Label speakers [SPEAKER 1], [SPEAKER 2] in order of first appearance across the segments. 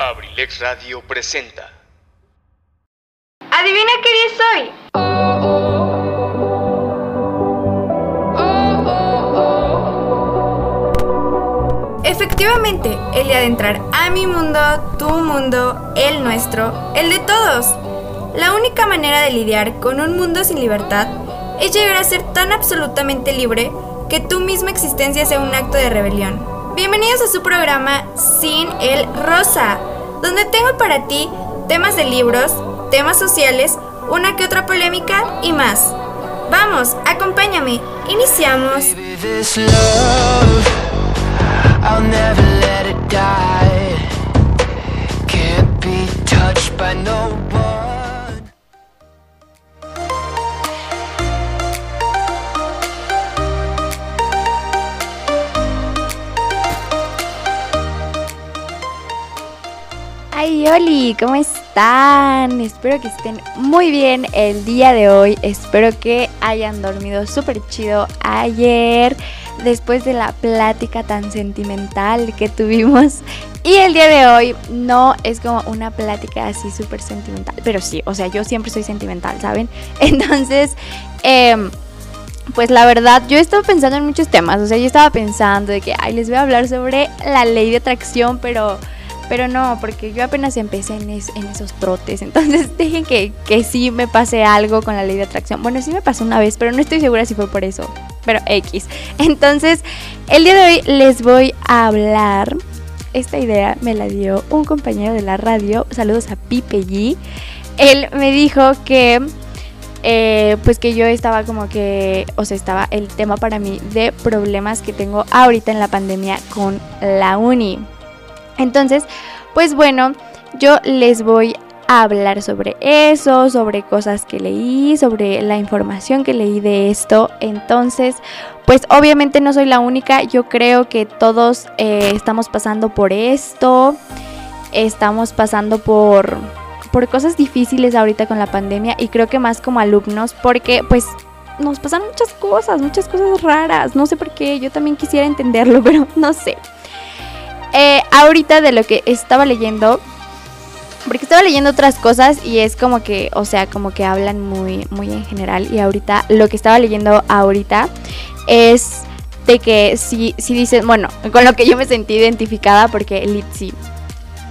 [SPEAKER 1] Abrilex Radio presenta.
[SPEAKER 2] ¿Adivina qué día soy? Efectivamente, el día de entrar a mi mundo, tu mundo, el nuestro, el de todos. La única manera de lidiar con un mundo sin libertad es llegar a ser tan absolutamente libre que tu misma existencia sea un acto de rebelión. Bienvenidos a su programa Sin el Rosa, donde tengo para ti temas de libros, temas sociales, una que otra polémica y más. Vamos, acompáñame. Iniciamos.
[SPEAKER 3] Ay, Oli, ¿cómo están? Espero que estén muy bien el día de hoy. Espero que hayan dormido súper chido ayer después de la plática tan sentimental que tuvimos. Y el día de hoy no es como una plática así súper sentimental, pero sí, o sea, yo siempre soy sentimental, ¿saben? Entonces, em, pues la verdad, yo he estado pensando en muchos temas. O sea, yo estaba pensando de que, ay, les voy a hablar sobre la ley de atracción, pero pero no, porque yo apenas empecé en, es- en esos trotes. Entonces dejen que, que sí me pase algo con la ley de atracción. Bueno, sí me pasó una vez, pero no estoy segura si fue por eso. Pero X. Entonces, el día de hoy les voy a hablar. Esta idea me la dio un compañero de la radio. Saludos a Pipe G. Él me dijo que eh, pues que yo estaba como que, o sea, estaba el tema para mí de problemas que tengo ahorita en la pandemia con la uni. Entonces, pues bueno, yo les voy a hablar sobre eso, sobre cosas que leí, sobre la información que leí de esto. Entonces, pues obviamente no soy la única, yo creo que todos eh, estamos pasando por esto, estamos pasando por, por cosas difíciles ahorita con la pandemia y creo que más como alumnos, porque pues nos pasan muchas cosas, muchas cosas raras, no sé por qué, yo también quisiera entenderlo, pero no sé. Eh, ahorita de lo que estaba leyendo, porque estaba leyendo otras cosas y es como que, o sea, como que hablan muy, muy en general. Y ahorita, lo que estaba leyendo ahorita es de que si, si dicen, bueno, con lo que yo me sentí identificada, porque Litsi.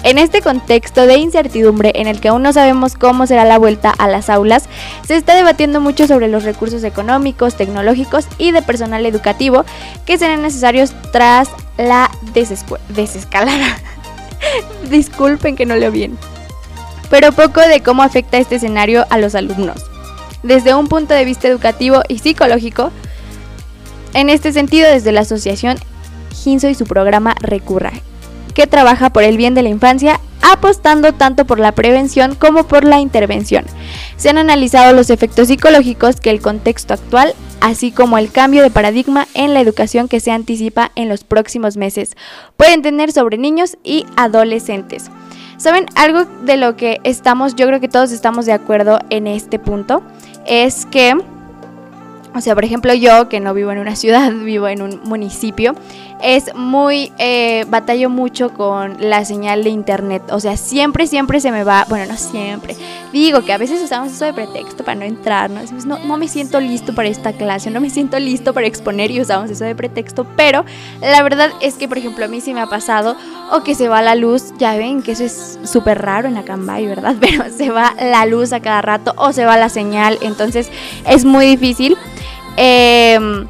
[SPEAKER 3] En este contexto de incertidumbre en el que aún no sabemos cómo será la vuelta a las aulas, se está debatiendo mucho sobre los recursos económicos, tecnológicos y de personal educativo que serán necesarios tras la desescalada. Disculpen que no leo bien. Pero poco de cómo afecta este escenario a los alumnos. Desde un punto de vista educativo y psicológico, en este sentido, desde la asociación Ginso y su programa Recurra, que trabaja por el bien de la infancia, apostando tanto por la prevención como por la intervención. Se han analizado los efectos psicológicos que el contexto actual, así como el cambio de paradigma en la educación que se anticipa en los próximos meses, pueden tener sobre niños y adolescentes. ¿Saben? Algo de lo que estamos, yo creo que todos estamos de acuerdo en este punto, es que o sea, por ejemplo, yo que no vivo en una ciudad, vivo en un municipio, es muy, eh, batallo mucho con la señal de internet. O sea, siempre, siempre se me va, bueno, no siempre. Digo que a veces usamos eso de pretexto para no entrar, ¿no? No, me siento listo para esta clase, no me siento listo para exponer y usamos eso de pretexto. Pero la verdad es que, por ejemplo, a mí sí me ha pasado, o que se va la luz, ya ven que eso es súper raro en la Cambay, ¿verdad? Pero se va la luz a cada rato o se va la señal, entonces es muy difícil. Em,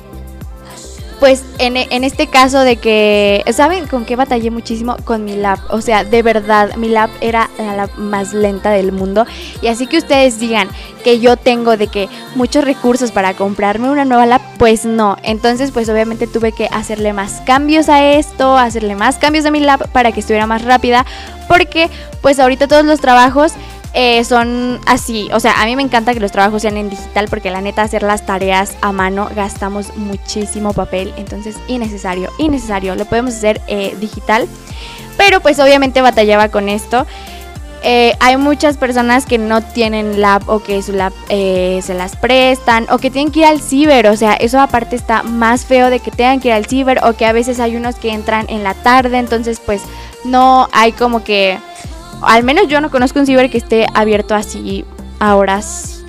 [SPEAKER 3] pues en, en este caso de que, ¿saben con qué batallé muchísimo? Con mi lab. O sea, de verdad, mi lab era la lab más lenta del mundo. Y así que ustedes digan que yo tengo de que muchos recursos para comprarme una nueva lab, pues no. Entonces, pues obviamente tuve que hacerle más cambios a esto, hacerle más cambios a mi lab para que estuviera más rápida. Porque, pues ahorita todos los trabajos eh, son así. O sea, a mí me encanta que los trabajos sean en digital porque la neta hacer las tareas a mano gastamos muchísimo papel. Entonces, innecesario, innecesario. Lo podemos hacer eh, digital. Pero pues obviamente batallaba con esto. Eh, hay muchas personas que no tienen lab o que su lab se las prestan o que tienen que ir al ciber. O sea, eso aparte está más feo de que tengan que ir al ciber o que a veces hay unos que entran en la tarde. Entonces, pues no hay como que al menos yo no conozco un ciber que esté abierto así a horas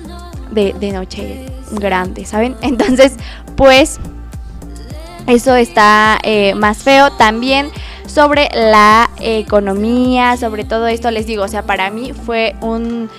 [SPEAKER 3] de, de noche grande, ¿saben? Entonces, pues eso está eh, más feo. También sobre la economía, sobre todo esto, les digo, o sea, para mí fue un...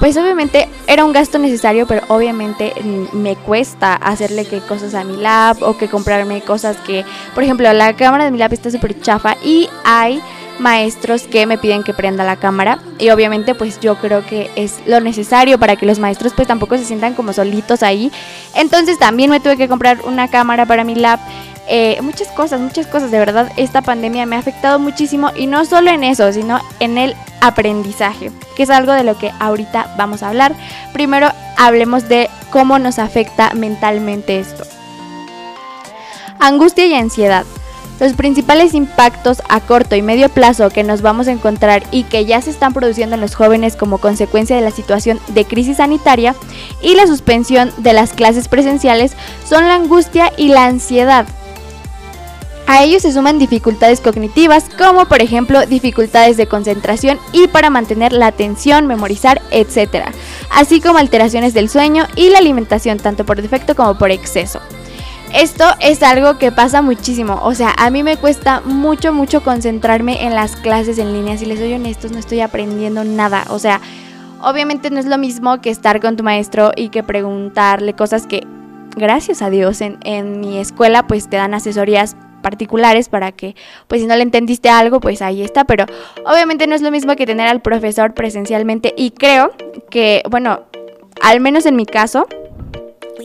[SPEAKER 3] Pues obviamente era un gasto necesario, pero obviamente me cuesta hacerle que cosas a mi lab o que comprarme cosas que, por ejemplo, la cámara de mi lab está súper chafa y hay maestros que me piden que prenda la cámara y obviamente pues yo creo que es lo necesario para que los maestros pues tampoco se sientan como solitos ahí. Entonces también me tuve que comprar una cámara para mi lab. Eh, muchas cosas, muchas cosas, de verdad esta pandemia me ha afectado muchísimo y no solo en eso, sino en el aprendizaje, que es algo de lo que ahorita vamos a hablar. Primero hablemos de cómo nos afecta mentalmente esto. Angustia y ansiedad. Los principales impactos a corto y medio plazo que nos vamos a encontrar y que ya se están produciendo en los jóvenes como consecuencia de la situación de crisis sanitaria y la suspensión de las clases presenciales son la angustia y la ansiedad. A ellos se suman dificultades cognitivas como por ejemplo dificultades de concentración y para mantener la atención, memorizar, etc. Así como alteraciones del sueño y la alimentación tanto por defecto como por exceso. Esto es algo que pasa muchísimo. O sea, a mí me cuesta mucho, mucho concentrarme en las clases en línea. Si les soy honestos, no estoy aprendiendo nada. O sea, obviamente no es lo mismo que estar con tu maestro y que preguntarle cosas que, gracias a Dios, en, en mi escuela pues te dan asesorías particulares para que, pues si no le entendiste algo, pues ahí está, pero obviamente no es lo mismo que tener al profesor presencialmente y creo que, bueno, al menos en mi caso,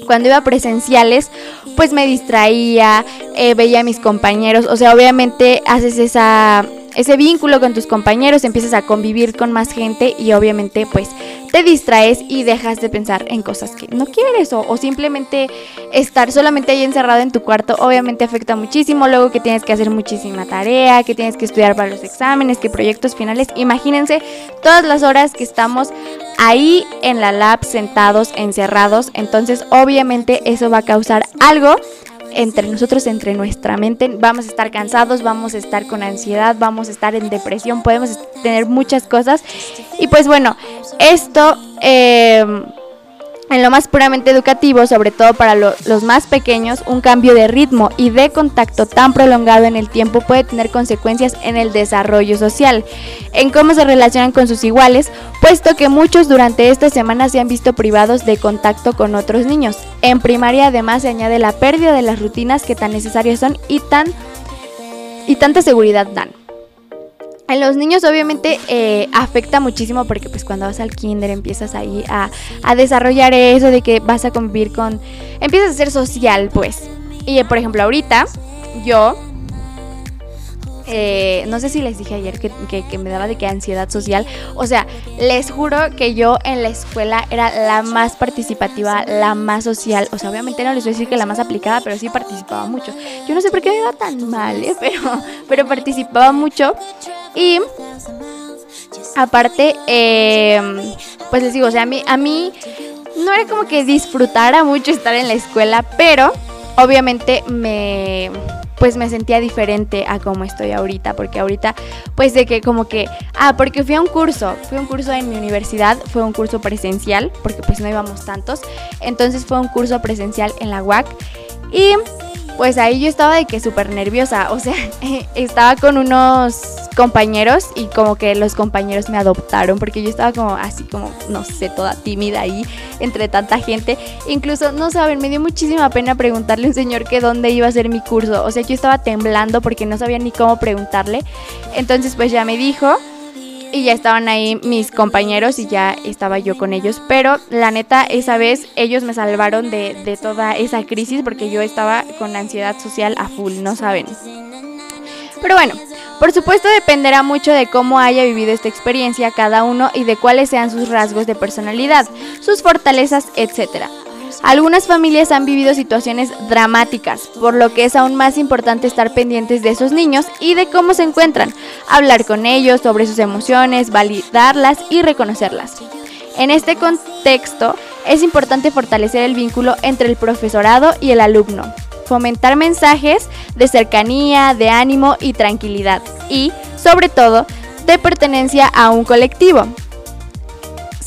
[SPEAKER 3] cuando iba a presenciales, pues me distraía, eh, veía a mis compañeros, o sea, obviamente haces esa, ese vínculo con tus compañeros, empiezas a convivir con más gente y obviamente pues te distraes y dejas de pensar en cosas que no quieres o, o, simplemente estar solamente ahí encerrado en tu cuarto obviamente afecta muchísimo, luego que tienes que hacer muchísima tarea, que tienes que estudiar para los exámenes, que proyectos finales, imagínense todas las horas que estamos ahí en la lab sentados, encerrados, entonces obviamente eso va a causar algo entre nosotros, entre nuestra mente, vamos a estar cansados, vamos a estar con ansiedad, vamos a estar en depresión, podemos tener muchas cosas. Y pues bueno, esto... Eh, en lo más puramente educativo, sobre todo para lo, los más pequeños, un cambio de ritmo y de contacto tan prolongado en el tiempo puede tener consecuencias en el desarrollo social, en cómo se relacionan con sus iguales, puesto que muchos durante estas semanas se han visto privados de contacto con otros niños. En primaria además se añade la pérdida de las rutinas que tan necesarias son y tan y tanta seguridad dan. En los niños obviamente eh, afecta muchísimo porque pues cuando vas al kinder empiezas ahí a, a, desarrollar eso de que vas a convivir con... Empiezas a ser social pues. Y por ejemplo ahorita yo... Eh, no sé si les dije ayer que, que, que, me daba de que ansiedad social. O sea, les juro que yo en la escuela era la más participativa, la más social. O sea, obviamente no les voy a decir que la más aplicada, pero sí participaba mucho. Yo no sé por qué me iba tan mal, ¿eh? pero, pero participaba mucho. Y aparte, eh, pues les digo, o sea, a mí, a mí no era como que disfrutara mucho estar en la escuela, pero obviamente me pues me sentía diferente a como estoy ahorita, porque ahorita pues de que como que, ah, porque fui a un curso, fui a un curso en mi universidad, fue un curso presencial, porque pues no íbamos tantos, entonces fue un curso presencial en la UAC y pues ahí yo estaba de que súper nerviosa, o sea, estaba con unos compañeros y como que los compañeros me adoptaron porque yo estaba como así como, no sé, toda tímida ahí entre tanta gente. Incluso, no saben, me dio muchísima pena preguntarle a un señor que dónde iba a ser mi curso, o sea, yo estaba temblando porque no sabía ni cómo preguntarle. Entonces pues ya me dijo y ya estaban ahí mis compañeros y ya estaba yo con ellos. Pero la neta, esa vez ellos me salvaron de, de, toda esa crisis porque yo estaba con ansiedad social a full, no saben. Pero bueno, por supuesto dependerá mucho de cómo haya vivido esta experiencia cada uno y de cuáles sean sus rasgos de personalidad, sus fortalezas, etc. Algunas familias han vivido situaciones dramáticas, por lo que es aún más importante estar pendientes de esos niños y de cómo se encuentran, hablar con ellos sobre sus emociones, validarlas y reconocerlas. En este contexto, es importante fortalecer el vínculo entre el profesorado y el alumno, fomentar mensajes de cercanía, de ánimo y tranquilidad y, sobre todo, de pertenencia a un colectivo.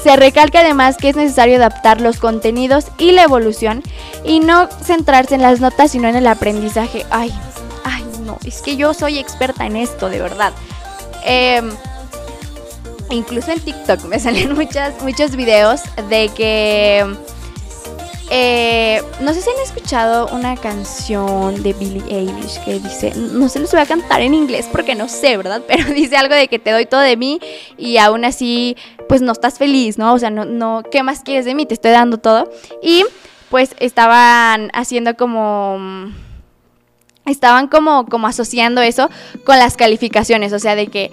[SPEAKER 3] Se recalca además que es necesario adaptar los contenidos y la evolución y no centrarse en las notas sino en el aprendizaje. Ay, ay, no, es que yo soy experta en esto, de verdad. Em, incluso en TikTok me salen muchas, muchos videos de que eh, no sé si han escuchado una canción de Billie Eilish que dice, no se los voy a cantar en inglés porque no sé, ¿verdad? Pero dice algo de que te doy todo de mí y aún así, pues no estás feliz, ¿no? O sea, no, no, ¿qué más quieres de mí? Te estoy dando todo. Y pues estaban haciendo como estaban como, como asociando eso con las calificaciones, o sea, de que,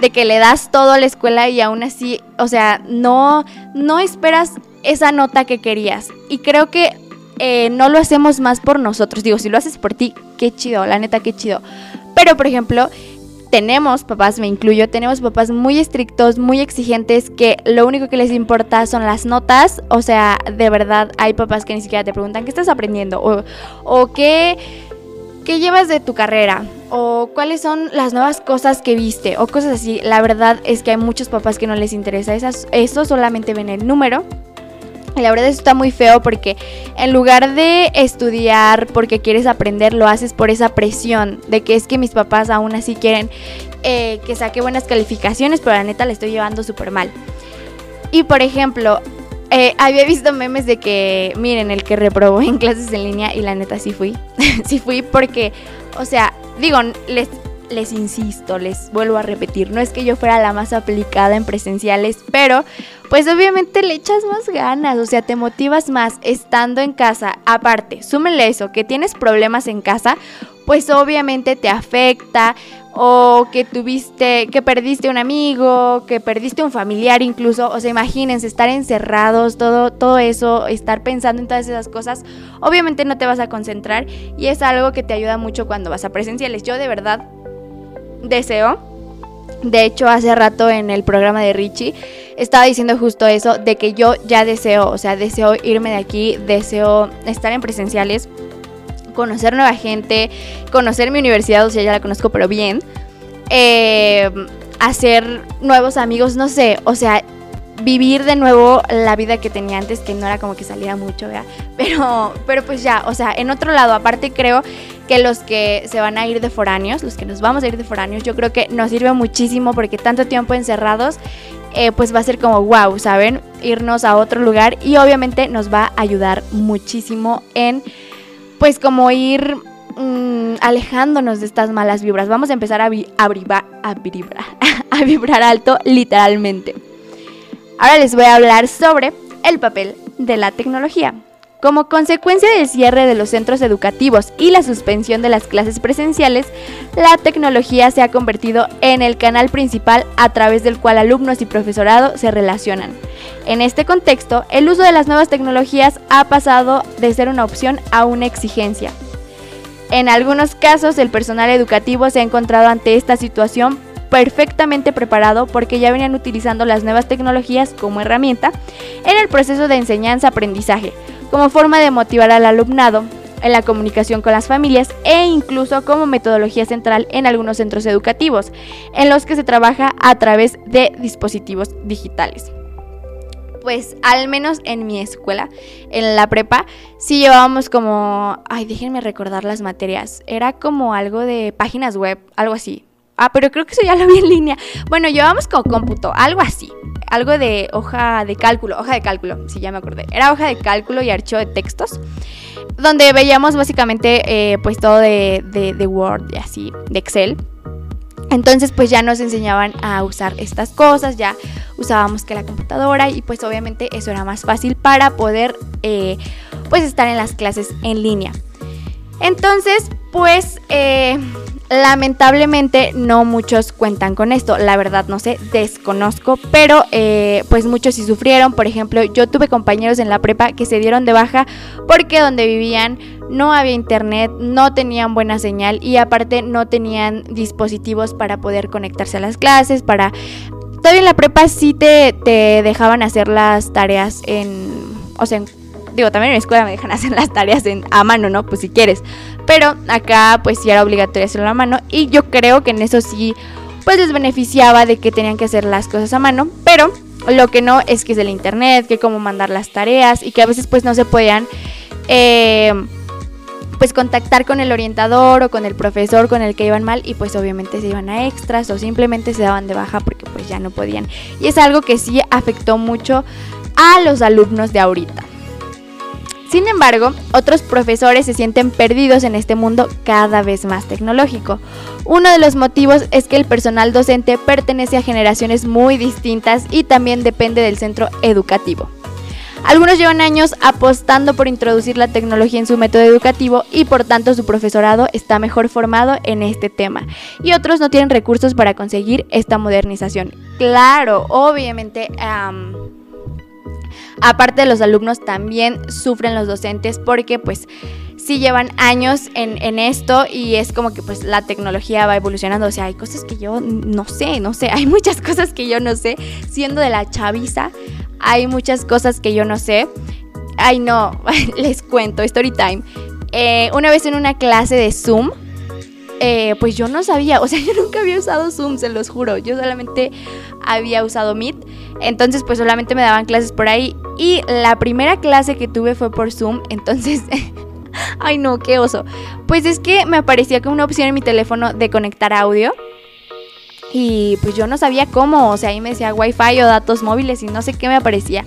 [SPEAKER 3] de que le das todo a la escuela y aún así, o sea, no, no esperas esa nota que querías. Y creo que eh, no lo hacemos más por nosotros. Digo, si lo haces por ti, qué chido, la neta, qué chido. Pero, por ejemplo, tenemos papás, me incluyo, tenemos papás muy estrictos, muy exigentes, que lo único que les importa son las notas. O sea, de verdad, hay papás que ni siquiera te preguntan qué estás aprendiendo o, qué, qué llevas de tu carrera o cuáles son las nuevas cosas que viste o cosas así. La verdad es que hay muchos papás que no les interesa eso, solamente ven el número la verdad eso está muy feo porque en lugar de estudiar porque quieres aprender, lo haces por esa presión de que es que mis papás aún así quieren eh, que saque buenas calificaciones, pero la neta le estoy llevando súper mal. Y por ejemplo, eh, había visto memes de que, miren, el que reprobó en clases en línea y la neta sí fui. sí fui porque, o sea, digo, les, les insisto, les vuelvo a repetir, no es que yo fuera la más aplicada en presenciales, pero pues obviamente le echas más ganas, o sea, te motivas más estando en casa. Aparte, súmenle eso, que tienes problemas en casa, pues obviamente te afecta o que tuviste, que perdiste un amigo, que perdiste un familiar incluso, o sea, imagínense estar encerrados, todo, todo eso, estar pensando en todas esas cosas, obviamente no te vas a concentrar y es algo que te ayuda mucho cuando vas a presenciales. Yo de verdad deseo, de hecho hace rato en el programa de Richie, estaba diciendo justo eso, de que yo ya deseo, o sea, deseo irme de aquí, deseo estar en presenciales, conocer nueva gente, conocer mi universidad, o sea, ya la conozco, pero bien, eh, hacer nuevos amigos, no sé, o sea, vivir de nuevo la vida que tenía antes, que no era como que salía mucho. Pero, pero pues ya, o sea, en otro lado, aparte creo que los que se van a ir de foráneos, los que nos vamos a ir de foráneos, yo creo que nos sirve muchísimo porque tanto tiempo encerrados eh, pues va a ser como wow, ¿saben? Irnos a otro lugar y obviamente nos va a ayudar muchísimo en pues como ir mm, alejándonos de estas malas vibras. Vamos a empezar a, vibrar, a, vibrar, a vibrar alto literalmente. Ahora les voy a hablar sobre el papel de la tecnología. Como consecuencia del cierre de los centros educativos y la suspensión de las clases presenciales, la tecnología se ha convertido en el canal principal a través del cual alumnos y profesorado se relacionan. En este contexto, el uso de las nuevas tecnologías ha pasado de ser una opción a una exigencia. En algunos casos, el personal educativo se ha encontrado ante esta situación perfectamente preparado porque ya venían utilizando las nuevas tecnologías como herramienta en el proceso de enseñanza-aprendizaje, como forma de motivar al alumnado en la comunicación con las familias e incluso como metodología central en algunos centros educativos, en los que se trabaja a través de dispositivos digitales. Pues al menos en mi escuela, en la prepa, sí llevábamos como, ay, déjenme recordar las materias, era como algo de páginas web, algo así. Ah, pero creo que eso ya lo vi en línea. Bueno, llevábamos como cómputo, algo así algo de hoja de cálculo, hoja de cálculo, si ya me acordé. Era hoja de cálculo y archivo de textos, donde veíamos básicamente eh, pues todo de, de Word y así, de Excel. Entonces pues ya nos enseñaban a usar estas cosas, ya usábamos que la computadora y pues obviamente eso era más fácil para poder eh, pues estar en las clases en línea. Entonces pues eh, Lamentablemente no muchos cuentan con esto, la verdad no sé, desconozco, pero eh, pues muchos sí sufrieron. Por ejemplo, yo tuve compañeros en la prepa que se dieron de baja porque donde vivían no había internet, no tenían buena señal y aparte no tenían dispositivos para poder conectarse a las clases, para... Todavía en la prepa sí te, te dejaban hacer las tareas en... O sea, digo, también en mi escuela me dejan hacer las tareas en, a mano, ¿no? Pues si quieres. Pero acá pues sí era obligatorio hacerlo a mano y yo creo que en eso sí pues les beneficiaba de que tenían que hacer las cosas a mano, pero lo que no es que es del internet, que cómo mandar las tareas y que a veces pues no se podían eh, pues contactar con el orientador o con el profesor con el que iban mal y pues obviamente se iban a extras o simplemente se daban de baja porque pues ya no podían. Y es algo que sí afectó mucho a los alumnos de ahorita. Sin embargo, otros profesores se sienten perdidos en este mundo cada vez más tecnológico. Uno de los motivos es que el personal docente pertenece a generaciones muy distintas y también depende del centro educativo. Algunos llevan años apostando por introducir la tecnología en su método educativo y por tanto su profesorado está mejor formado en este tema. Y otros no tienen recursos para conseguir esta modernización. Claro, obviamente... aparte de los alumnos también sufren los docentes porque pues sí llevan años en, esto y es como que pues la tecnología va evolucionando. O sea, hay cosas que yo no sé, no sé, hay muchas cosas que yo no sé. Siendo de la chaviza, hay muchas cosas que yo no sé. Ay, no, les cuento, story time. Eh, una vez en una clase de Zoom, eh, pues yo no sabía, o sea, yo nunca había usado Zoom, se los juro. Yo solamente había usado Meet. Entonces, pues solamente me daban clases por ahí. Y la primera clase que tuve fue por Zoom. Entonces, ay no, qué oso. Pues es que me aparecía como una opción en mi teléfono de conectar audio. Y pues yo no sabía cómo, o sea, ahí me decía wifi o datos móviles y no sé qué me aparecía.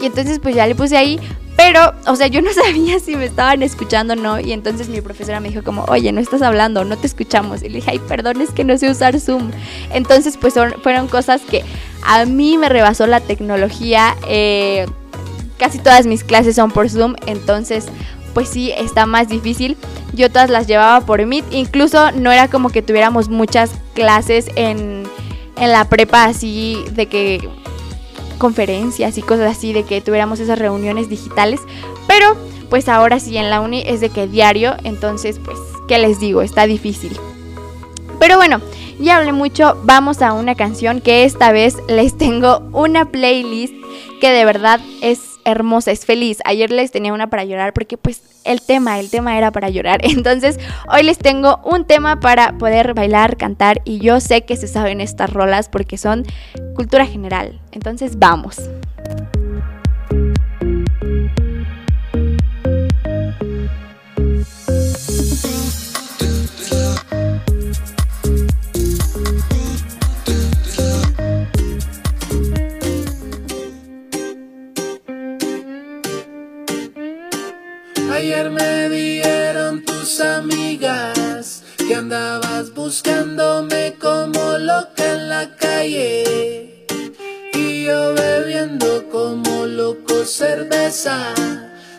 [SPEAKER 3] Y entonces pues ya le puse ahí, pero, o sea, yo no sabía si me estaban escuchando o no. Y entonces mi profesora me dijo como, oye, no estás hablando, no te escuchamos. Y le dije, ay, perdón, es que no sé usar Zoom. Entonces pues fueron cosas que a mí me rebasó la tecnología. Eh, casi todas mis clases son por Zoom, entonces pues sí está más difícil. Yo todas las llevaba por Meet, incluso no era como que tuviéramos muchas clases en, en la prepa así de que conferencias y cosas así, de que tuviéramos esas reuniones digitales, pero pues ahora sí en la uni es de que diario, entonces pues, ¿qué les digo? Está difícil. Pero bueno, ya hablé mucho, vamos a una canción que esta vez les tengo una playlist que de verdad es hermosa, es feliz. Ayer les tenía una para llorar porque pues el tema, el tema era para llorar. Entonces hoy les tengo un tema para poder bailar, cantar y yo sé que se saben estas rolas porque son cultura general. Entonces vamos.
[SPEAKER 4] Andabas buscándome como loca en la calle. Y yo bebiendo como loco cerveza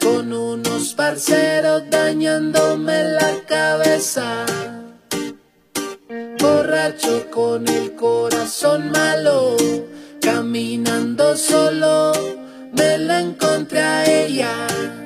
[SPEAKER 4] con unos parceros dañándome la cabeza. Borracho con el corazón malo, caminando solo, me la encontré a ella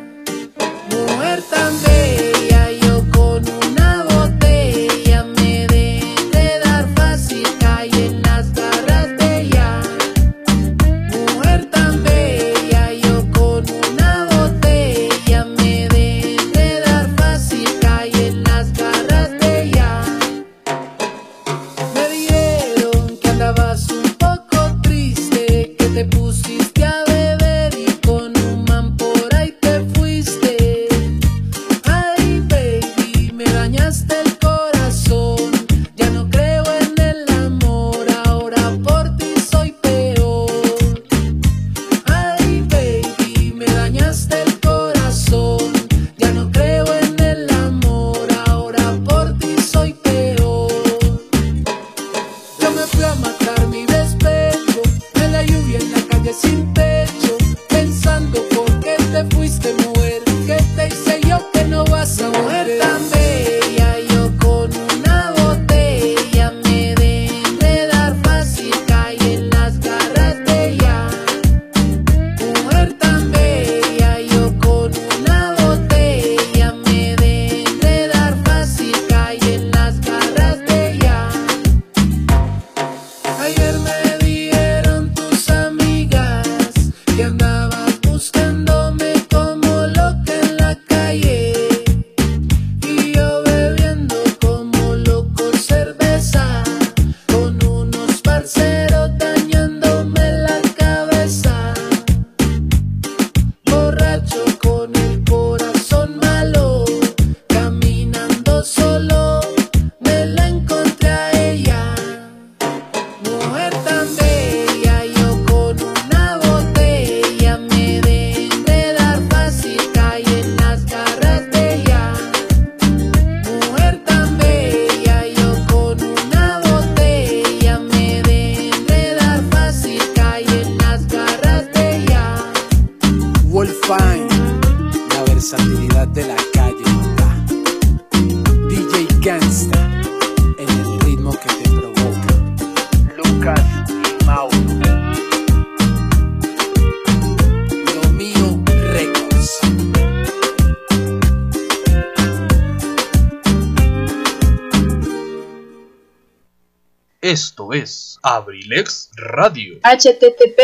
[SPEAKER 5] Abrilex Radio.
[SPEAKER 6] http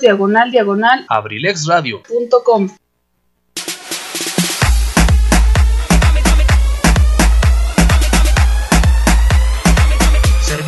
[SPEAKER 6] diagonal diagonal
[SPEAKER 5] Abrilex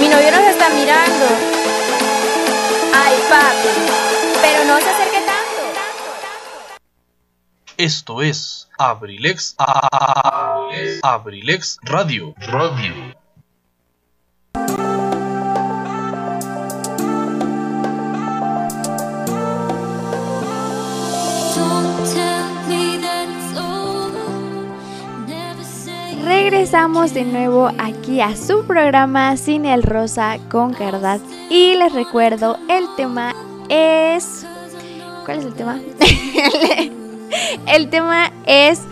[SPEAKER 2] Mi novio nos está mirando. Ay, papi. Pero no se acerque tanto.
[SPEAKER 5] Esto es Abrilex, Abrilex, Radio. Radio.
[SPEAKER 3] Regresamos de nuevo aquí a su programa Cine el Rosa con Cardat. Y les recuerdo, el tema es. ¿Cuál es el tema? el tema es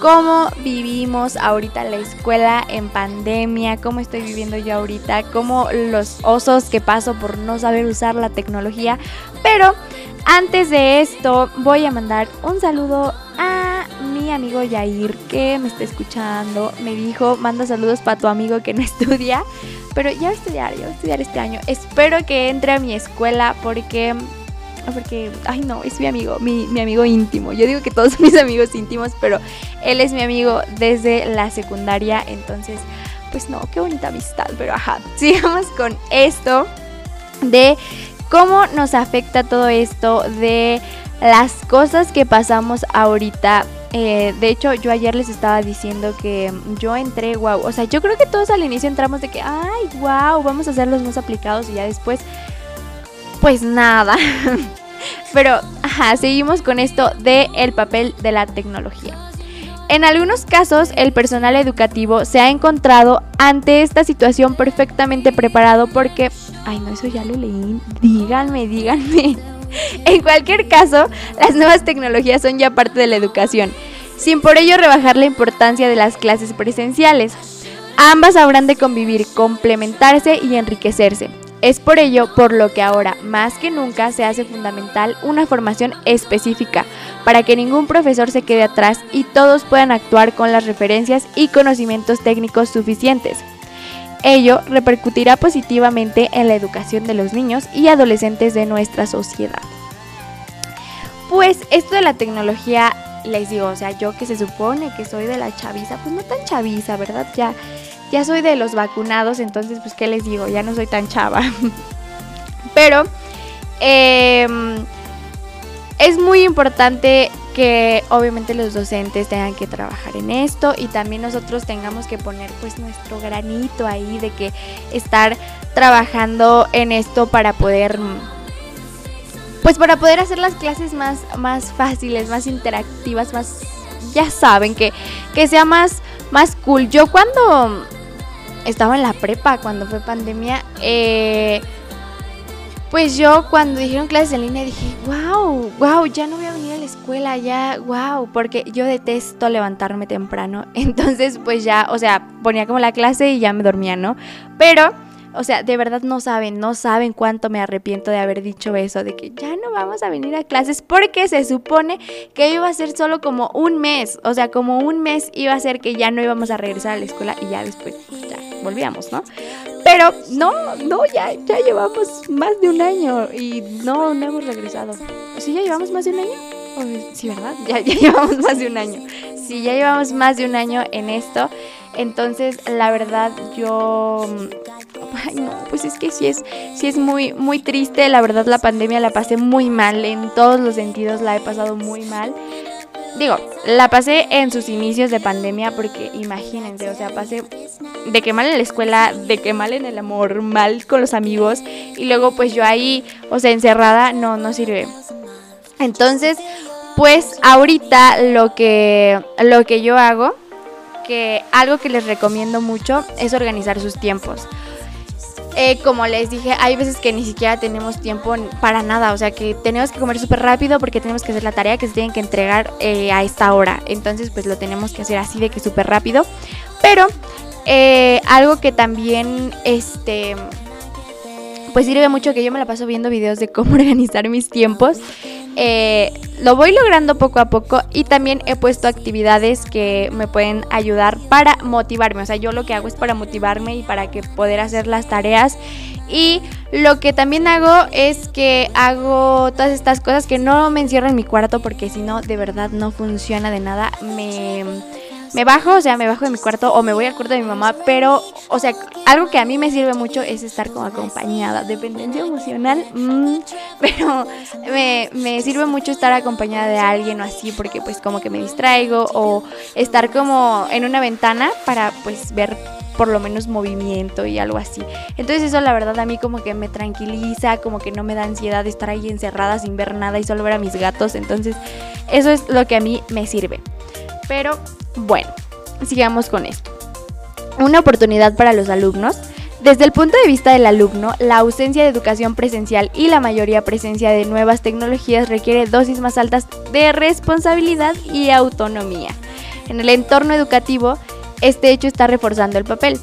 [SPEAKER 3] cómo vivimos ahorita la escuela en pandemia, cómo estoy viviendo yo ahorita, cómo los osos que paso por no saber usar la tecnología. Pero antes de esto, voy a mandar un saludo a mi amigo Yair que me está escuchando. Me dijo, manda saludos para tu amigo que no estudia. Pero ya va a estudiar, ya va a estudiar este año. Espero que entre a mi escuela porque... Porque, ay no, es mi amigo, mi, mi amigo íntimo. Yo digo que todos son mis amigos íntimos, pero él es mi amigo desde la secundaria. Entonces, pues no, qué bonita amistad. Pero ajá, sigamos con esto de cómo nos afecta todo esto de las cosas que pasamos ahorita. Eh, de hecho, yo ayer les estaba diciendo que yo entré, wow. O sea, yo creo que todos al inicio entramos de que, ay, wow, vamos a hacer los más aplicados y ya después, pues nada. Pero, seguimos con esto de el papel de la tecnología. En algunos casos, el personal educativo se ha encontrado ante esta situación perfectamente preparado porque, ay, no, eso ya lo leí. Díganme, díganme. En cualquier caso, las nuevas tecnologías son ya parte de la educación, sin por ello rebajar la importancia de las clases presenciales. Ambas habrán de convivir, complementarse y enriquecerse. Es por ello por lo que ahora, más que nunca, se hace fundamental una formación específica para que ningún profesor se quede atrás y todos puedan actuar con las referencias y conocimientos técnicos suficientes. Ello repercutirá positivamente en la educación de los niños y adolescentes de nuestra sociedad. Pues esto de la tecnología, les digo, o sea, yo que se supone que soy de la chaviza, pues no tan chaviza, ¿verdad? Ya, ya soy de los vacunados, entonces, pues, ¿qué les digo? Ya no soy tan chava. Pero eh, es muy importante que obviamente los docentes tengan que trabajar en esto y también nosotros tengamos que poner pues nuestro granito ahí de que estar trabajando en esto para poder pues para poder hacer las clases más más fáciles, más interactivas, más ya saben que que sea más más cool. Yo cuando estaba en la prepa, cuando fue pandemia, eh pues yo cuando dijeron clases en línea dije, wow, wow, ya no voy a venir a la escuela, ya, wow, porque yo detesto levantarme temprano. Entonces, pues ya, o sea, ponía como la clase y ya me dormía, ¿no? Pero, o sea, de verdad no saben, no saben cuánto me arrepiento de haber dicho eso, de que ya no vamos a venir a clases, porque se supone que iba a ser solo como un mes, o sea, como un mes iba a ser que ya no íbamos a regresar a la escuela y ya después, ya, volvíamos, ¿no? Pero no, no, ya, ya llevamos más de un año y no, no hemos regresado. ¿Sí ya llevamos más de un año? Sí, ¿verdad? Ya, ya llevamos más de un año. Sí, ya llevamos más de un año en esto. Entonces, la verdad, yo... Ay, no, pues es que sí es, sí es muy, muy triste. La verdad, la pandemia la pasé muy mal. En todos los sentidos la he pasado muy mal digo, la pasé en sus inicios de pandemia porque imagínense, o sea, pasé de que mal en la escuela, de que mal en el amor, mal con los amigos y luego pues yo ahí, o sea, encerrada, no, no sirve. Entonces, pues ahorita lo que, lo que yo hago, que algo que les recomiendo mucho es organizar sus tiempos. Eh, como les dije, hay veces que ni siquiera tenemos tiempo para nada, o sea que tenemos que comer súper rápido porque tenemos que hacer la tarea que se tienen que entregar eh, a esta hora. Entonces pues lo tenemos que hacer así de que súper rápido. Pero eh, algo que también, este, pues sirve mucho que yo me la paso viendo videos de cómo organizar mis tiempos. Eh, lo voy logrando poco a poco y también he puesto actividades que me pueden ayudar para motivarme. O sea, yo lo que hago es para motivarme y para que poder hacer las tareas. Y lo que también hago es que hago todas estas cosas que no me encierro en mi cuarto porque si no, de verdad no funciona de nada. Me me bajo, o sea, me bajo de mi cuarto o me voy al cuarto de mi mamá, pero, o sea, algo que a mí me sirve mucho es estar como acompañada. Dependencia emocional, mm, pero me, me sirve mucho estar acompañada de alguien o así, porque pues como que me distraigo o estar como en una ventana para pues ver por lo menos movimiento y algo así. Entonces eso la verdad a mí como que me tranquiliza, como que no me da ansiedad estar ahí encerrada sin ver nada y solo ver a mis gatos. Entonces eso es lo que a mí me sirve. Pero bueno, sigamos con esto. Una oportunidad para los alumnos. Desde el punto de vista del alumno, la ausencia de educación presencial y la mayoría presencia de nuevas tecnologías requiere dosis más altas de responsabilidad y autonomía. En el entorno educativo, este hecho está reforzando el papel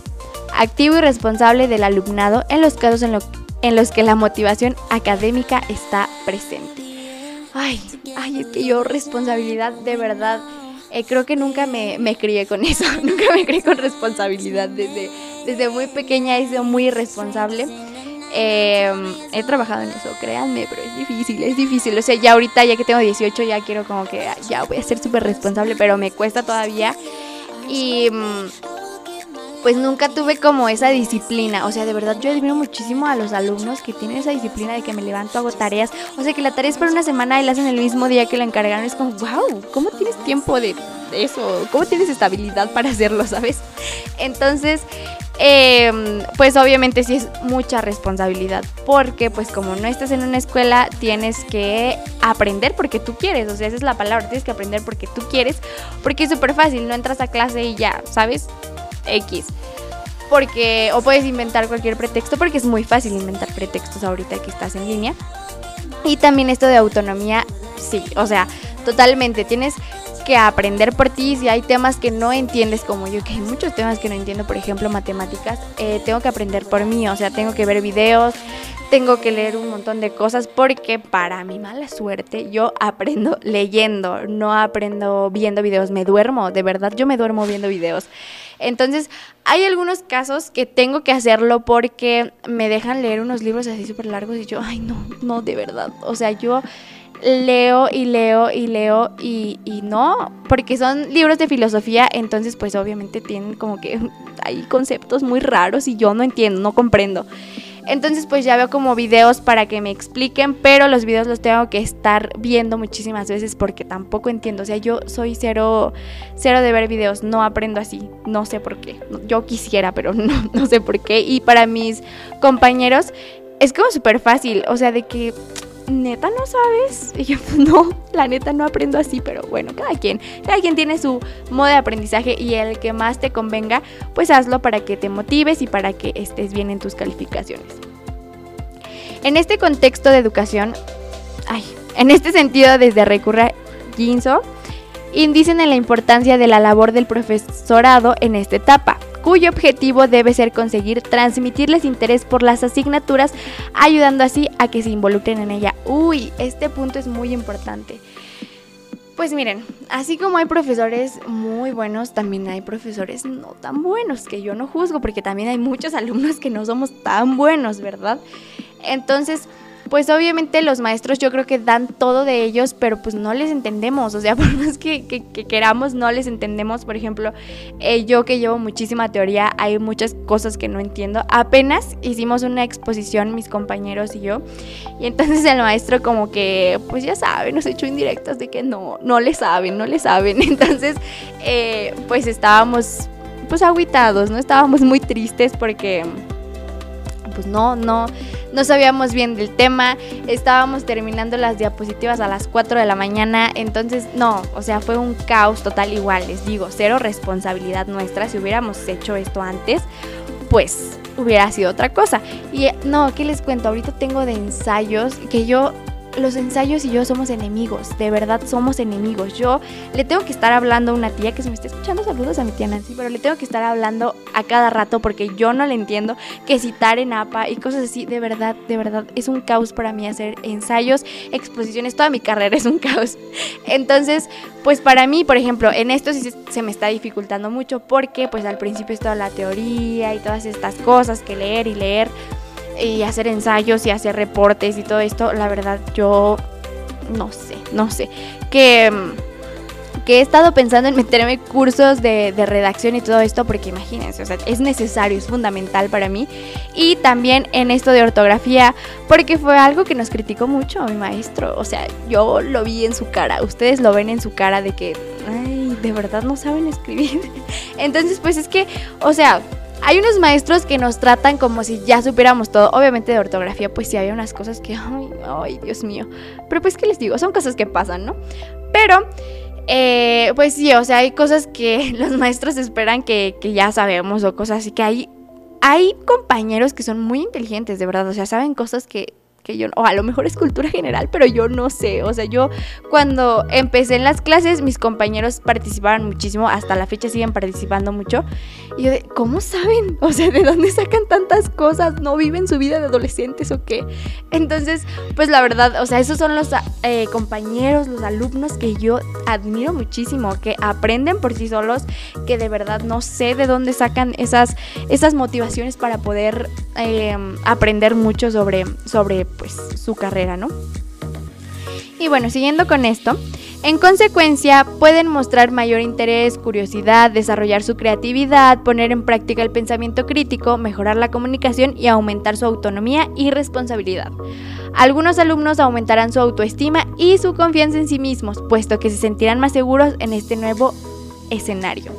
[SPEAKER 3] activo y responsable del alumnado en los casos en, en los que la motivación académica está presente. Ay, ay, es que yo responsabilidad de verdad eh, creo que nunca me, me, crié con eso, nunca me crié con responsabilidad. Desde, desde muy pequeña he sido muy irresponsable. Em, he trabajado en eso, créanme, pero es difícil, es difícil. O sea, ya ahorita, ya que tengo 18, ya quiero como que ya voy a ser súper responsable, pero me cuesta todavía. Y mm, pues nunca tuve como esa disciplina. O sea, de verdad yo admiro muchísimo a los alumnos que tienen esa disciplina de que me levanto, hago tareas. O sea, que la tarea es para una semana y la hacen el mismo día que la encargaron. Es como, wow, ¿cómo tienes tiempo de eso? ¿Cómo tienes estabilidad para hacerlo, sabes? Entonces, em, pues obviamente sí es mucha responsabilidad. Porque pues como no estás en una escuela, tienes que aprender porque tú quieres. O sea, esa es la palabra, tienes que aprender porque tú quieres. Porque es súper fácil, no entras a clase y ya, ¿sabes? X. Porque, o puedes inventar cualquier pretexto, porque es muy fácil inventar pretextos ahorita que estás en línea. Y también esto de autonomía, sí, o sea, totalmente. Tienes que aprender por ti. Si hay temas que no entiendes, como yo, que hay muchos temas que no entiendo, por ejemplo, matemáticas, eh, tengo que aprender por mí. O sea, tengo que ver videos, tengo que leer un montón de cosas, porque para mi mala suerte, yo aprendo leyendo, no aprendo viendo videos. Me duermo, de verdad, yo me duermo viendo videos. Entonces, hay algunos casos que tengo que hacerlo porque me dejan leer unos libros así súper largos y yo, ay, no, no, de verdad. O sea, yo leo y leo y leo y, y, no, porque son libros de filosofía, entonces pues obviamente tienen como que hay conceptos muy raros y yo no entiendo, no comprendo. Entonces pues ya veo como videos para que me expliquen, pero los videos los tengo que estar viendo muchísimas veces porque tampoco entiendo. O sea, yo soy cero, cero de ver videos, no aprendo así, no sé por qué. Yo quisiera, pero no, no sé por qué. Y para mis compañeros es como súper fácil, o sea, de que neta no sabes. Y yo, no, la neta no aprendo así, pero bueno, cada quien, cada quien tiene su modo de aprendizaje y el que más te convenga, pues hazlo para que te motives y para que estés bien en tus calificaciones. En este contexto de educación, ay, en este sentido, desde Recurra Ginzo, indicen en la importancia de la labor del profesorado en esta etapa cuyo objetivo debe ser conseguir transmitirles interés por las asignaturas, ayudando así a que se involucren en ella. Uy, este punto es muy importante. Pues miren, así como hay profesores muy buenos, también hay profesores no tan buenos, que yo no juzgo, porque también hay muchos alumnos que no somos tan buenos, ¿verdad? Entonces, pues obviamente los maestros yo creo que dan todo de ellos, pero pues no les entendemos, o sea, por más que, queramos, no les entendemos. Por ejemplo, eh, yo que llevo muchísima teoría, hay muchas cosas que no entiendo. Apenas hicimos una exposición, mis compañeros y yo, y entonces el maestro como que, pues ya sabe, nos echó indirectas de que no, no le saben, no le saben. Entonces, eh, pues estábamos pues aguitados, ¿no? Estábamos muy tristes porque pues no, no, no sabíamos bien del tema, estábamos terminando las diapositivas a las 4 de la mañana, entonces no, o sea, fue un caos total igual, les digo, cero responsabilidad nuestra, si hubiéramos hecho esto antes, pues hubiera sido otra cosa. Y no, ¿qué les cuento? Ahorita tengo de ensayos que yo los ensayos y yo somos enemigos, de verdad somos enemigos. Yo le tengo que estar hablando a una tía que se me está escuchando, saludos a mi tía Nancy, pero le tengo que estar hablando a cada rato porque yo no le entiendo que citar en APA y cosas así, de verdad, de verdad, es un caos para mí hacer ensayos, exposiciones, toda mi carrera es un caos. Entonces, pues para mí, por ejemplo, en esto sí se me está dificultando mucho porque pues al principio es toda la teoría y todas estas cosas que leer y leer y hacer ensayos y hacer reportes y todo esto, la verdad yo no sé, no sé. Que, que he estado pensando en meterme cursos de, de, redacción y todo esto porque imagínense, o sea, es necesario, es fundamental para mí. Y también en esto de ortografía porque fue algo que nos criticó mucho mi maestro. O sea, yo lo vi en su cara, ustedes lo ven en su cara de que, ay, de verdad no saben escribir. Entonces, pues es que, o sea, hay unos maestros que nos tratan como si ya supiéramos todo. Obviamente de ortografía, pues sí había unas cosas que, ay, ay Dios mío. Pero pues, ¿qué les digo? Son cosas que pasan, ¿no? Pero, eh, pues sí, o sea, hay cosas que los maestros esperan que, que ya sabemos o cosas así que hay... Hay compañeros que son muy inteligentes, de verdad, o sea, saben cosas que que yo, o a lo mejor es cultura general, pero yo no sé, o sea, yo cuando empecé en las clases, mis compañeros participaban muchísimo, hasta la fecha siguen participando mucho, y yo de, ¿cómo saben? O sea, ¿de dónde sacan tantas cosas? ¿No viven su vida de adolescentes o qué? Entonces, pues la verdad, o sea, esos son los eh, compañeros, los alumnos que yo admiro muchísimo, que aprenden por sí solos, que de verdad no sé de dónde sacan esas, esas motivaciones para poder eh, aprender mucho sobre, sobre pues su carrera, ¿no? Y bueno, siguiendo con esto, en consecuencia pueden mostrar mayor interés, curiosidad, desarrollar su creatividad, poner en práctica el pensamiento crítico, mejorar la comunicación y aumentar su autonomía y responsabilidad. Algunos alumnos aumentarán su autoestima y su confianza en sí mismos, puesto que se sentirán más seguros en este nuevo escenario.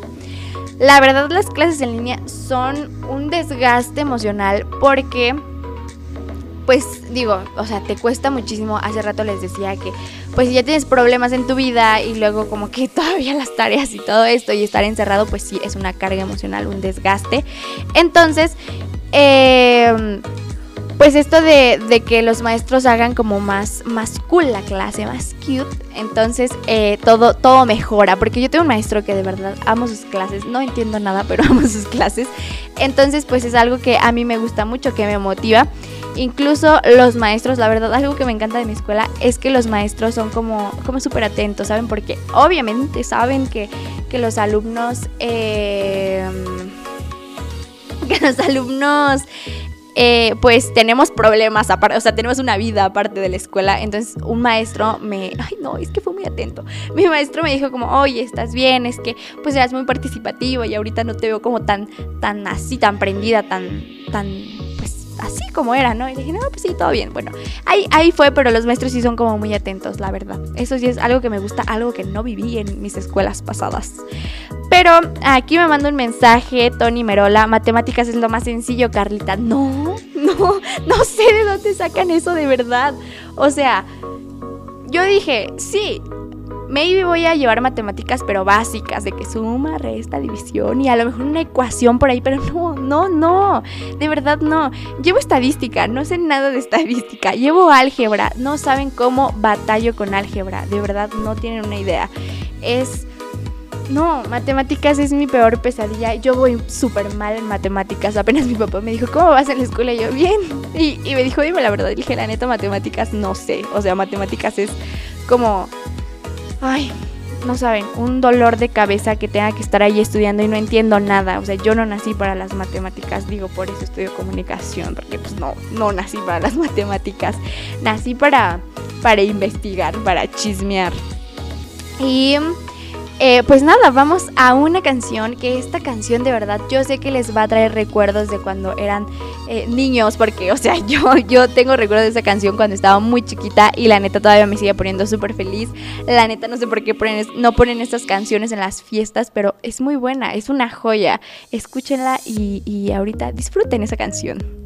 [SPEAKER 3] La verdad las clases en línea son un desgaste emocional porque pues digo, o sea, te cuesta muchísimo. Hace rato les decía que, pues si ya tienes problemas en tu vida y luego como que todavía las tareas y todo esto y estar encerrado, pues sí, es una carga emocional, un desgaste. Entonces, eh, pues esto de, de, que los maestros hagan como más, más cool la clase, más cute, entonces eh, todo, todo mejora, porque yo tengo un maestro que de verdad amo sus clases, no entiendo nada, pero amo sus clases, entonces pues es algo que a mí me gusta mucho, que me motiva. Incluso los maestros, la verdad, algo que me encanta de mi escuela es que los maestros son como, como súper atentos, ¿saben? Porque obviamente saben que, que los alumnos... Eh, que los alumnos eh, pues tenemos problemas aparte, o sea, tenemos una vida aparte de la escuela. Entonces un maestro me, ay no, es que fue muy atento. Mi maestro me dijo como, oye, estás bien, es que pues eras muy participativo y ahorita no te veo como tan, tan así, tan prendida, tan, tan, así como era, ¿no? Y dije, no, pues sí, todo bien. Bueno, ahí, ahí fue, pero los maestros sí son como muy atentos, la verdad. Eso sí es algo que me gusta, algo que no viví en mis escuelas pasadas. Pero aquí me manda un mensaje Tony Merola, matemáticas es lo más sencillo, Carlita. No, no, no sé de dónde sacan eso de verdad. O sea, yo dije, sí, maybe voy a llevar matemáticas, pero básicas, de que suma, resta, división y a lo mejor una ecuación por ahí, pero no, no, no, de verdad no. Llevo estadística, no sé nada de estadística, llevo álgebra, no saben cómo batallo con álgebra, de verdad no tienen una idea. Es no, matemáticas es mi peor pesadilla. Yo voy súper mal en matemáticas. Apenas mi papá me dijo, ¿cómo vas en la escuela? Y yo, bien. Y, me dijo, dime la verdad. Y dije, la neta, matemáticas no sé. O sea, matemáticas es como. Ay, no saben, un dolor de cabeza que tenga que estar ahí estudiando y no entiendo nada. O sea, yo no nací para las matemáticas, digo, por eso estudio comunicación, porque pues no, no nací para las matemáticas. Nací para, para investigar, para chismear. Y eh, pues nada, vamos a una canción que esta canción de verdad yo sé que les va a traer recuerdos de cuando eran eh, niños, porque o sea, yo, yo tengo recuerdos de esa canción cuando estaba muy chiquita y la neta todavía me sigue poniendo súper feliz. La neta no sé por qué ponen, no ponen estas canciones en las fiestas, pero es muy buena, es una joya. Escúchenla y, y ahorita disfruten esa canción.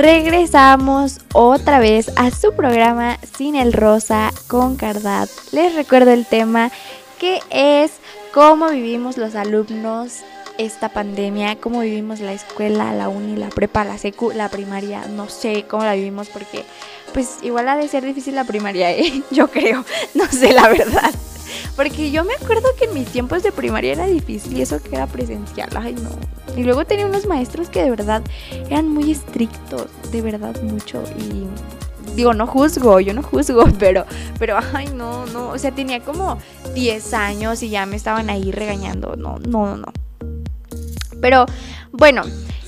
[SPEAKER 3] regresamos otra vez a su programa Sin el Rosa con Cardad. Les recuerdo el tema que es cómo vivimos los alumnos esta pandemia, cómo vivimos la escuela, la uni, la prepa, la secu, la primaria, no sé cómo la vivimos porque pues igual ha de ser difícil la primaria, ¿eh? yo creo, no sé la verdad. Porque yo me acuerdo que en mis tiempos de primaria era difícil y eso que era presencial, ay no. Y luego tenía unos maestros que de verdad eran muy estrictos, de verdad mucho. Y digo, no juzgo, yo no juzgo, pero, pero, ay, no, no, o sea, tenía como 10 años y ya me estaban ahí regañando, no, no, no, no. Pero bueno,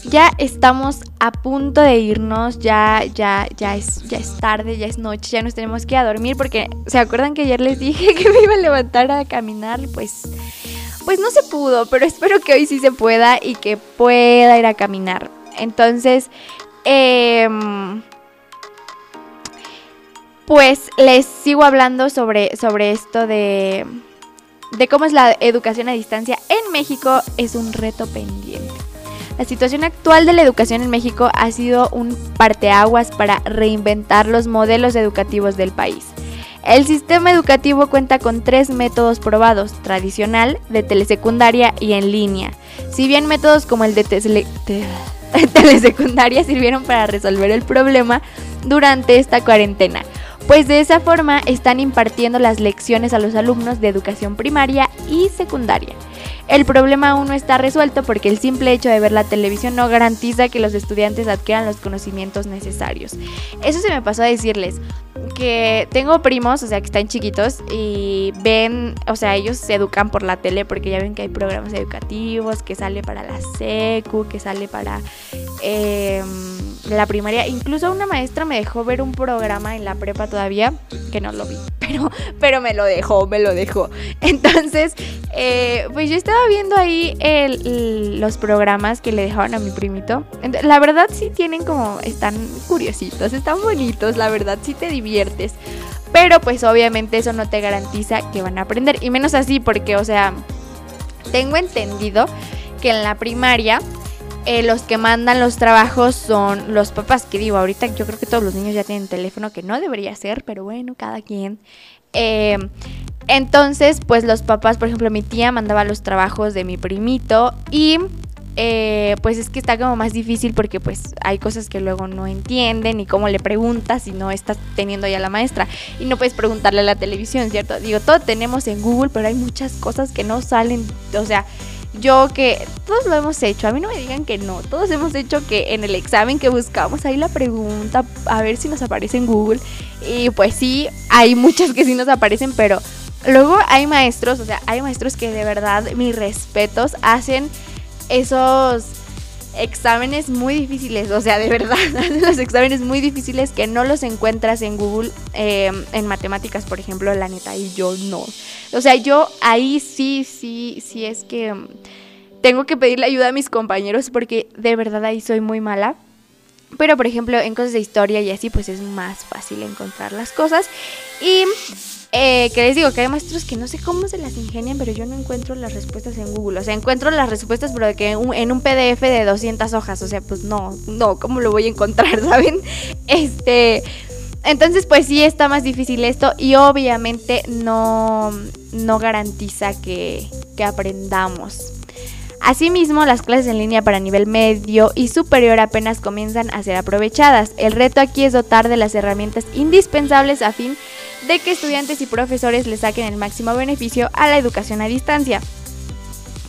[SPEAKER 3] ya estamos a punto de irnos, ya, ya, ya es, ya es tarde, ya es noche, ya nos tenemos que ir a dormir porque se acuerdan que ayer les dije que me iba a levantar a caminar, pues, pues no se pudo, pero espero que hoy sí se pueda y que pueda ir a caminar. Entonces, em, pues les sigo hablando sobre, sobre esto de, de cómo es la educación a distancia en México. Es un reto pendiente. La situación actual de la educación en México ha sido un parteaguas para reinventar los modelos educativos del país. El sistema educativo cuenta con tres métodos probados, tradicional, de telesecundaria y en línea. Si bien métodos como el de tele- te- telesecundaria sirvieron para resolver el problema durante esta cuarentena, pues de esa forma están impartiendo las lecciones a los alumnos de educación primaria y secundaria. El problema aún no está resuelto porque el simple hecho de ver la televisión no garantiza que los estudiantes adquieran los conocimientos necesarios. Eso se me pasó a decirles que tengo primos, o sea, que están chiquitos y ven, o sea, ellos se educan por la tele porque ya ven que hay programas educativos, que sale para la secu, que sale para eh, la primaria. Incluso una maestra me dejó ver un programa en la prepa todavía, que no lo vi, pero, pero me lo dejó, me lo dejó. Entonces, eh, pues yo estaba viendo ahí los programas que le dejaban a mi primito. La verdad sí tienen como, están curiositos, están bonitos, la verdad sí te diviertes. Pero pues obviamente eso no te garantiza que van a aprender. Y menos así porque, o sea, tengo entendido que en la primaria eh, los que mandan los trabajos son los papás. Que digo, ahorita yo creo que todos los niños ya tienen teléfono, que no debería ser, pero bueno, cada quien. Eh, entonces, pues los papás, por ejemplo, mi tía mandaba los trabajos de mi primito y eh, pues es que está como más difícil porque pues hay cosas que luego no entienden y cómo le preguntas si no estás teniendo ya la maestra y no puedes preguntarle a la televisión, ¿cierto? Digo, todo tenemos en Google, pero hay muchas cosas que no salen, o sea, yo que todos lo hemos hecho, a mí no me digan que no, todos hemos hecho que en el examen que buscamos ahí la pregunta, a ver si nos aparece en Google y pues sí, hay muchas que sí nos aparecen, pero luego hay maestros, o sea, hay maestros que de verdad, mis respetos, hacen esos exámenes muy difíciles, o sea, de verdad, los exámenes muy difíciles que no los encuentras en Google, eh, en matemáticas, por ejemplo, la neta, y yo no. O sea, yo ahí sí, sí, sí es que mm, tengo que pedirle ayuda a mis compañeros porque de verdad ahí soy muy mala. Pero, por ejemplo, en cosas de historia y así, pues es más fácil encontrar las cosas. Y eh, que les digo que hay maestros que no sé cómo se las ingenian, pero yo no encuentro las respuestas en Google. O sea, encuentro las respuestas, pero de que en un PDF de 200 hojas. O sea, pues no, no, ¿cómo lo voy a encontrar, saben? Este. Entonces, pues sí está más difícil esto y obviamente no, no garantiza que, que aprendamos. Asimismo, las clases en línea para nivel medio y superior apenas comienzan a ser aprovechadas. El reto aquí es dotar de las herramientas indispensables a fin de que estudiantes y profesores le saquen el máximo beneficio a la educación a distancia.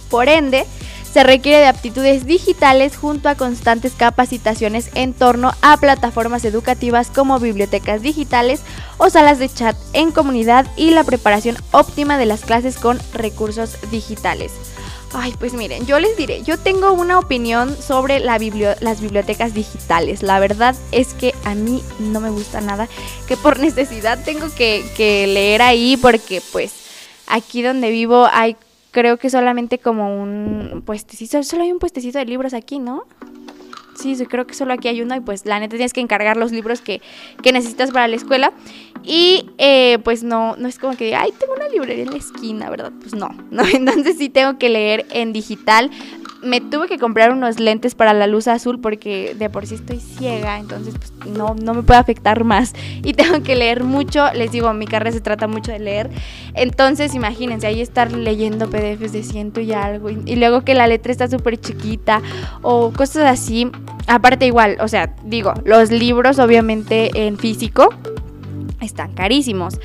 [SPEAKER 3] Por ende, se requiere de aptitudes digitales junto a constantes capacitaciones en torno a plataformas educativas como bibliotecas digitales o salas de chat en comunidad y la preparación óptima de las clases con recursos digitales. Ay, pues miren, yo les diré, yo tengo una opinión sobre las bibliotecas digitales. La verdad es que a mí no me gusta nada, que por necesidad tengo que, que leer ahí porque pues aquí donde vivo hay creo que solamente como un puestecito, solo hay un puestecito de libros aquí, ¿no? Sí, creo que solo aquí hay uno y pues la neta tienes que encargar los libros que necesitas para la escuela. Y eh, pues no, no es como que, ay, tengo una librería en la esquina, ¿verdad? Pues no, no, entonces sí tengo que leer en digital. Me tuve que comprar unos lentes para la luz azul porque de por sí estoy ciega, entonces pues no, no me puede afectar más. Y tengo que leer mucho, les digo, mi carrera se trata mucho de leer. Entonces imagínense, ahí estar leyendo PDFs de ciento y algo. Y, y luego que la letra está súper chiquita o cosas así. Aparte igual, o sea, digo, los libros obviamente en físico están carísimos.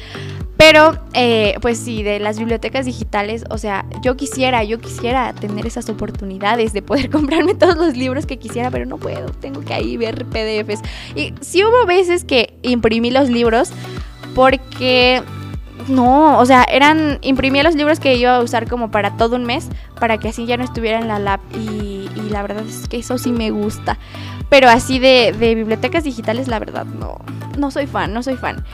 [SPEAKER 3] Pero, eh, pues sí, de las bibliotecas digitales, o sea, yo quisiera, yo quisiera tener esas oportunidades de poder comprarme todos los libros que quisiera, pero no puedo, tengo que ahí ver PDFs. Y sí hubo veces que imprimí los libros porque no, o sea, eran, imprimía los libros que iba a usar como para todo un mes, para que así ya no estuviera en la lab y, y la verdad es que eso sí me gusta. Pero así de, de bibliotecas digitales, la verdad, no, no soy fan, no soy fan.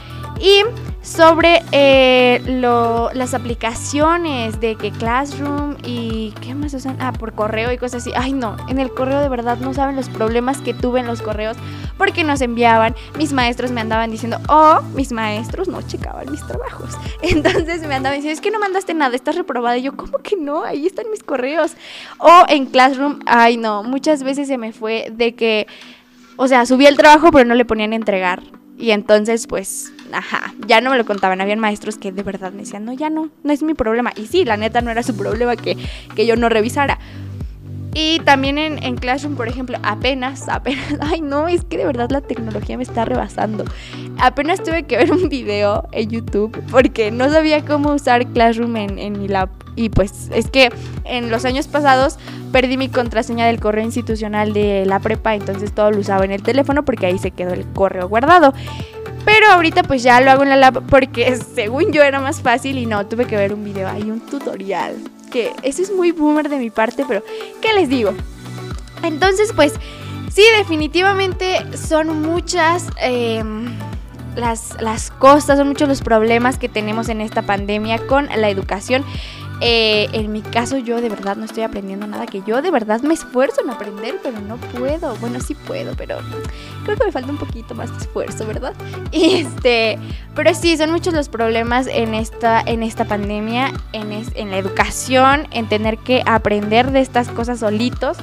[SPEAKER 3] Y sobre eh, lo- las aplicaciones de que Classroom y qué más usan, ah, por correo y cosas así. Ay, no, en el correo de verdad no saben los problemas que tuve en los correos porque nos enviaban, mis maestros me andaban diciendo, oh, mis maestros no checaban mis trabajos. Entonces me andaban diciendo, es que no mandaste nada, estás reprobada. Y yo, ¿cómo que no? Ahí están mis correos. O en Classroom, ay, no, muchas veces se me fue de que, o sea, subí el trabajo pero no le ponían entregar. Y entonces, pues, ajá, ya no me lo contaban. Habían maestros que de verdad me decían, no, ya no, no es mi problema. Y sí, la neta no era su problema que, que yo no revisara. Y también en, en Classroom, por ejemplo, apenas, apenas, ay no, es que de verdad la tecnología me está rebasando. Apenas tuve que ver un video en YouTube porque no sabía cómo usar Classroom en, en mi lab. Y pues es que en los años pasados perdí mi contraseña del correo institucional de la prepa, entonces todo lo usaba en el teléfono porque ahí se quedó el correo guardado. Pero ahorita pues ya lo hago en la lab porque según yo era más fácil y no, tuve que ver un video, hay un tutorial. Que eso es muy boomer de mi parte, pero ¿qué les digo? Entonces pues sí, definitivamente son muchas... em, las, las cosas, son muchos los problemas que tenemos en esta pandemia con la educación. Eh, en mi caso yo de verdad no estoy aprendiendo nada que yo de verdad me esfuerzo en aprender, pero no puedo. Bueno, sí puedo, pero creo que me falta un poquito más de esfuerzo, ¿verdad? Y este, pero sí, son muchos los problemas en esta, en esta pandemia, en, en la educación, en tener que aprender de estas cosas solitos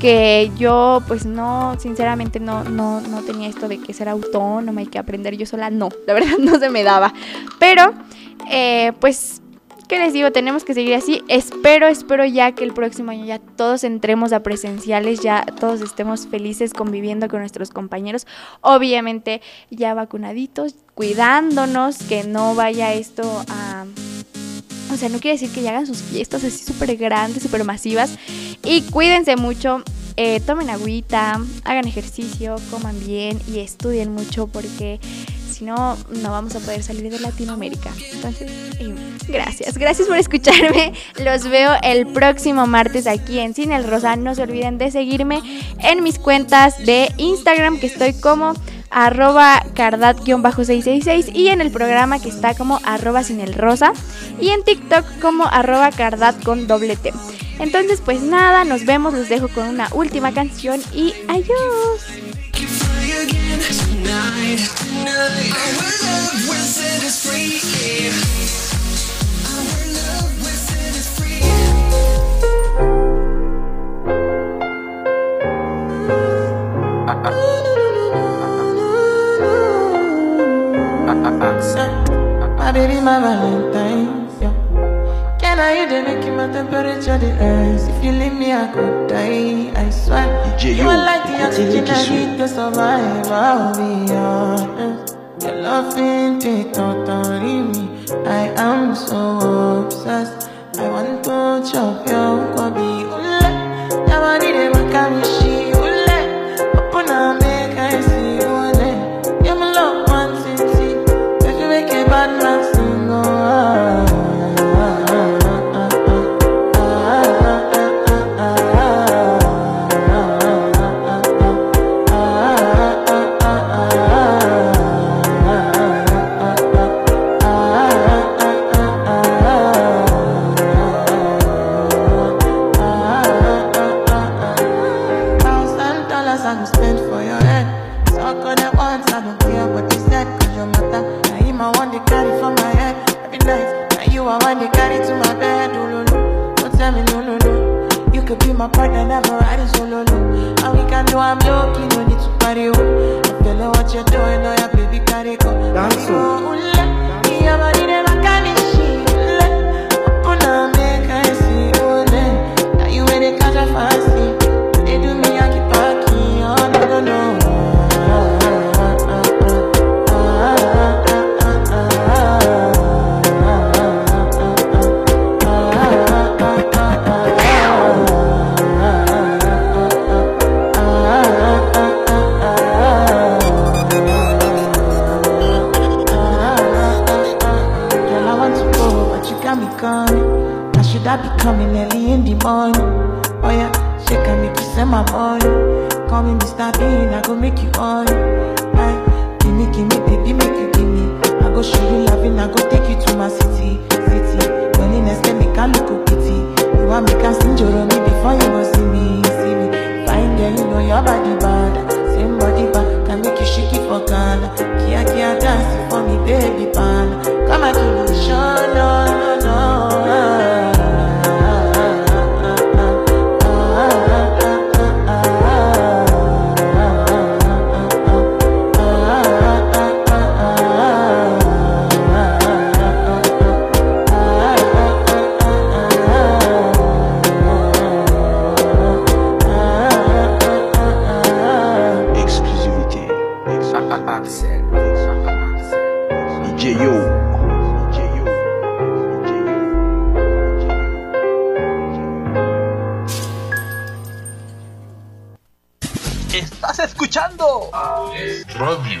[SPEAKER 3] que yo pues no, sinceramente no, no, no tenía esto de que ser autónoma y que aprender yo sola, no, la verdad no se me daba. Pero, eh, pues, ¿qué les digo? Tenemos que seguir así. Espero, espero ya que el próximo año ya todos entremos a presenciales, ya todos estemos felices conviviendo con nuestros compañeros. Obviamente ya vacunaditos, cuidándonos, que no vaya esto a... O sea, no quiere decir que ya hagan sus fiestas así súper grandes, súper masivas. Y cuídense mucho, eh, tomen agüita, hagan ejercicio, coman bien y estudien mucho porque si no, no vamos a poder salir de Latinoamérica. Entonces, eh, gracias, gracias por escucharme. Los veo el próximo martes aquí en Cine El Rosa. No se olviden de seguirme en mis cuentas de Instagram, que estoy como arroba cardat-666 y en el programa que está como arroba sin el rosa y en TikTok como arroba cardat con doble T. Entonces pues nada, nos vemos, los dejo con una última canción y adiós.
[SPEAKER 7] tonight. tonight. Our love will set us free. Our love will set us free.
[SPEAKER 8] My baby, my Valentine. Yeah. Can I hear the making my temperature the rise? If you leave me, I could die. I swear.
[SPEAKER 1] DJ
[SPEAKER 8] You are like the oxygen I need to survive. I'll be honest. Your loving take totally me. I am so obsessed. I want to chop your kwabi. Ule, yamani de makamishi. Ule, You could be my partner, never ride it solo, no. And we can do, I'm lucky, no need to party, oh. I feel like what you're doing, oh, yeah, baby, carry go. Dance, oh. oh, oh coming early in the morning? Oh yeah, she can make you send my money. Call me Mr. Bean, I go make you on. Aye, gimme, gimme, baby, make you gimme. I go show you loving, I go take you to my city, city. Loneliness can make a look pity. You want me can sing your me before you go see me, see me. Fine girl, you know your body bad. Same body bad, can make you shake it for Ghana. Kia kia dance for me, baby pan. Come and do show, no, no, no.
[SPEAKER 7] DJ Yo.
[SPEAKER 5] Estás escuchando Radio.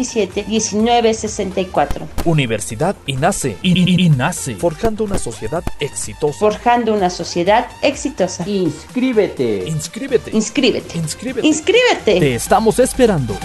[SPEAKER 9] 1964.
[SPEAKER 10] Universidad INACE. I- I- INACE. Forjando una sociedad exitosa.
[SPEAKER 9] Forjando una sociedad exitosa.
[SPEAKER 11] Inscríbete.
[SPEAKER 10] Inscríbete.
[SPEAKER 9] Inscríbete.
[SPEAKER 10] Inscríbete.
[SPEAKER 9] Inscríbete.
[SPEAKER 10] Te estamos esperando.